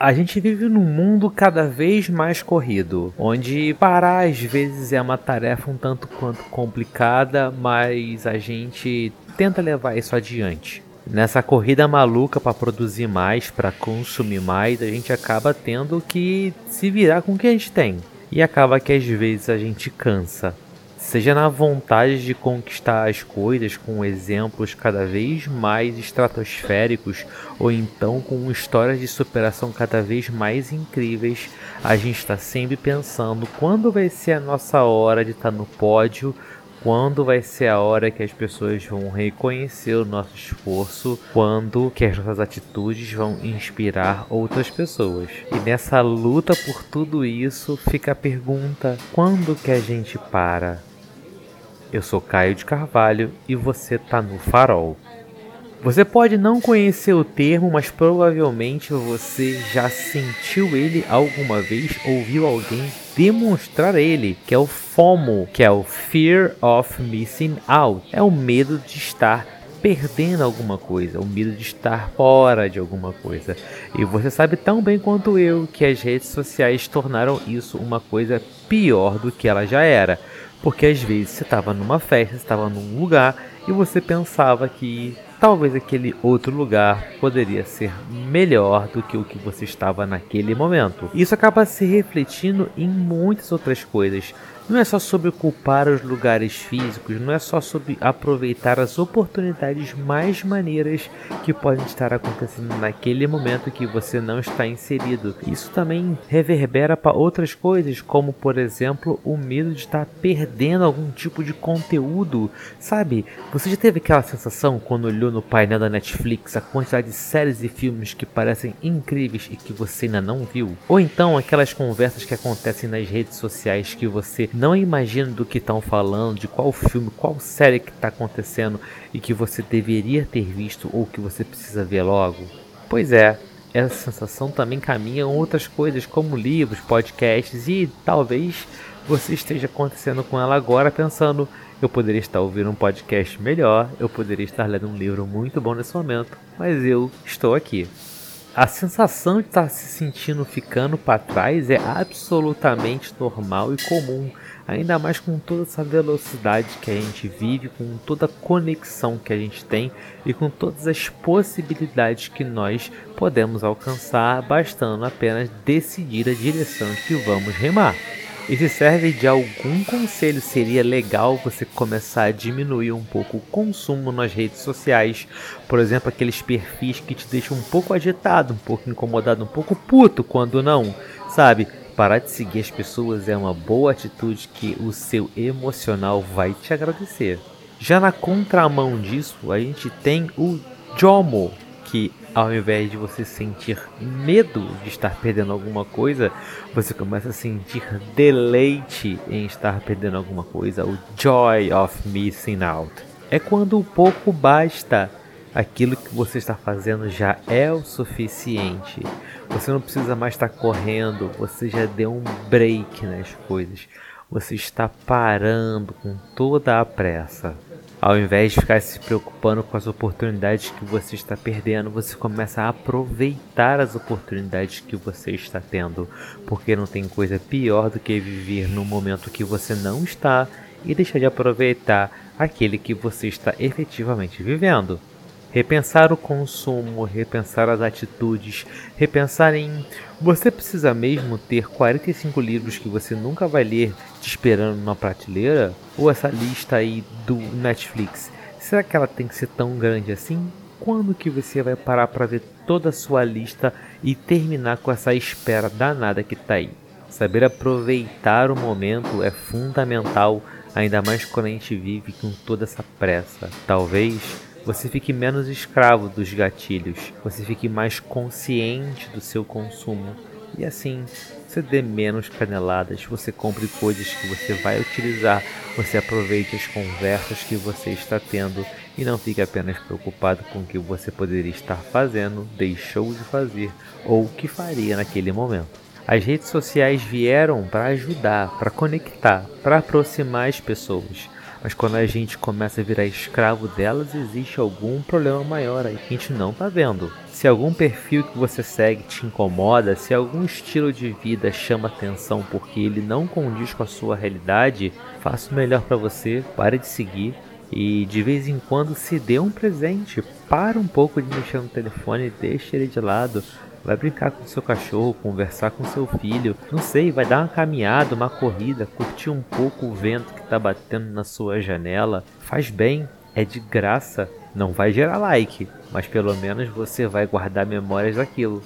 A gente vive num mundo cada vez mais corrido, onde parar às vezes é uma tarefa um tanto quanto complicada, mas a gente tenta levar isso adiante. Nessa corrida maluca para produzir mais, para consumir mais, a gente acaba tendo que se virar com o que a gente tem. E acaba que às vezes a gente cansa seja na vontade de conquistar as coisas com exemplos cada vez mais estratosféricos ou então com histórias de superação cada vez mais incríveis, a gente está sempre pensando quando vai ser a nossa hora de estar tá no pódio, quando vai ser a hora que as pessoas vão reconhecer o nosso esforço, quando que as nossas atitudes vão inspirar outras pessoas. E nessa luta por tudo isso fica a pergunta: quando que a gente para? Eu sou Caio de Carvalho e você tá no Farol. Você pode não conhecer o termo, mas provavelmente você já sentiu ele alguma vez, ouviu alguém demonstrar ele, que é o FOMO, que é o Fear of Missing Out. É o medo de estar perdendo alguma coisa, o medo de estar fora de alguma coisa. E você sabe tão bem quanto eu que as redes sociais tornaram isso uma coisa pior do que ela já era. Porque às vezes você estava numa festa, estava num lugar e você pensava que talvez aquele outro lugar poderia ser melhor do que o que você estava naquele momento. Isso acaba se refletindo em muitas outras coisas. Não é só sobre culpar os lugares físicos, não é só sobre aproveitar as oportunidades mais maneiras que podem estar acontecendo naquele momento que você não está inserido. Isso também reverbera para outras coisas, como por exemplo o medo de estar perdendo algum tipo de conteúdo. Sabe, você já teve aquela sensação quando olhou no painel da Netflix a quantidade de séries e filmes que parecem incríveis e que você ainda não viu? Ou então aquelas conversas que acontecem nas redes sociais que você não imagina do que estão falando, de qual filme, qual série que está acontecendo e que você deveria ter visto ou que você precisa ver logo? Pois é, essa sensação também caminha outras coisas como livros, podcasts e talvez você esteja acontecendo com ela agora pensando eu poderia estar ouvindo um podcast melhor, eu poderia estar lendo um livro muito bom nesse momento, mas eu estou aqui. A sensação de estar se sentindo ficando para trás é absolutamente normal e comum ainda mais com toda essa velocidade que a gente vive, com toda a conexão que a gente tem e com todas as possibilidades que nós podemos alcançar, bastando apenas decidir a direção que vamos remar. E se serve de algum conselho, seria legal você começar a diminuir um pouco o consumo nas redes sociais. Por exemplo, aqueles perfis que te deixam um pouco agitado, um pouco incomodado, um pouco puto quando não, sabe? Parar de seguir as pessoas é uma boa atitude que o seu emocional vai te agradecer. Já na contramão disso, a gente tem o JOMO, que ao invés de você sentir medo de estar perdendo alguma coisa, você começa a sentir deleite em estar perdendo alguma coisa, o joy of missing out. É quando o pouco basta aquilo que você está fazendo já é o suficiente. Você não precisa mais estar correndo, você já deu um break nas coisas. Você está parando com toda a pressa. Ao invés de ficar se preocupando com as oportunidades que você está perdendo, você começa a aproveitar as oportunidades que você está tendo, porque não tem coisa pior do que viver no momento que você não está e deixar de aproveitar aquele que você está efetivamente vivendo. Repensar o consumo, repensar as atitudes, repensar em você precisa mesmo ter 45 livros que você nunca vai ler te esperando numa prateleira? Ou essa lista aí do Netflix, será que ela tem que ser tão grande assim? Quando que você vai parar para ver toda a sua lista e terminar com essa espera danada que tá aí? Saber aproveitar o momento é fundamental, ainda mais quando a gente vive com toda essa pressa. Talvez você fique menos escravo dos gatilhos, você fique mais consciente do seu consumo. E assim você dê menos caneladas, você compre coisas que você vai utilizar, você aproveite as conversas que você está tendo. E não fique apenas preocupado com o que você poderia estar fazendo, deixou de fazer ou o que faria naquele momento. As redes sociais vieram para ajudar, para conectar, para aproximar as pessoas Mas quando a gente começa a virar escravo delas, existe algum problema maior aí que a gente não tá vendo. Se algum perfil que você segue te incomoda, se algum estilo de vida chama atenção porque ele não condiz com a sua realidade, faça o melhor para você, pare de seguir e de vez em quando se dê um presente. Para um pouco de mexer no telefone, deixe ele de lado. Vai brincar com seu cachorro, conversar com seu filho, não sei, vai dar uma caminhada, uma corrida, curtir um pouco o vento que está batendo na sua janela. Faz bem, é de graça, não vai gerar like, mas pelo menos você vai guardar memórias daquilo.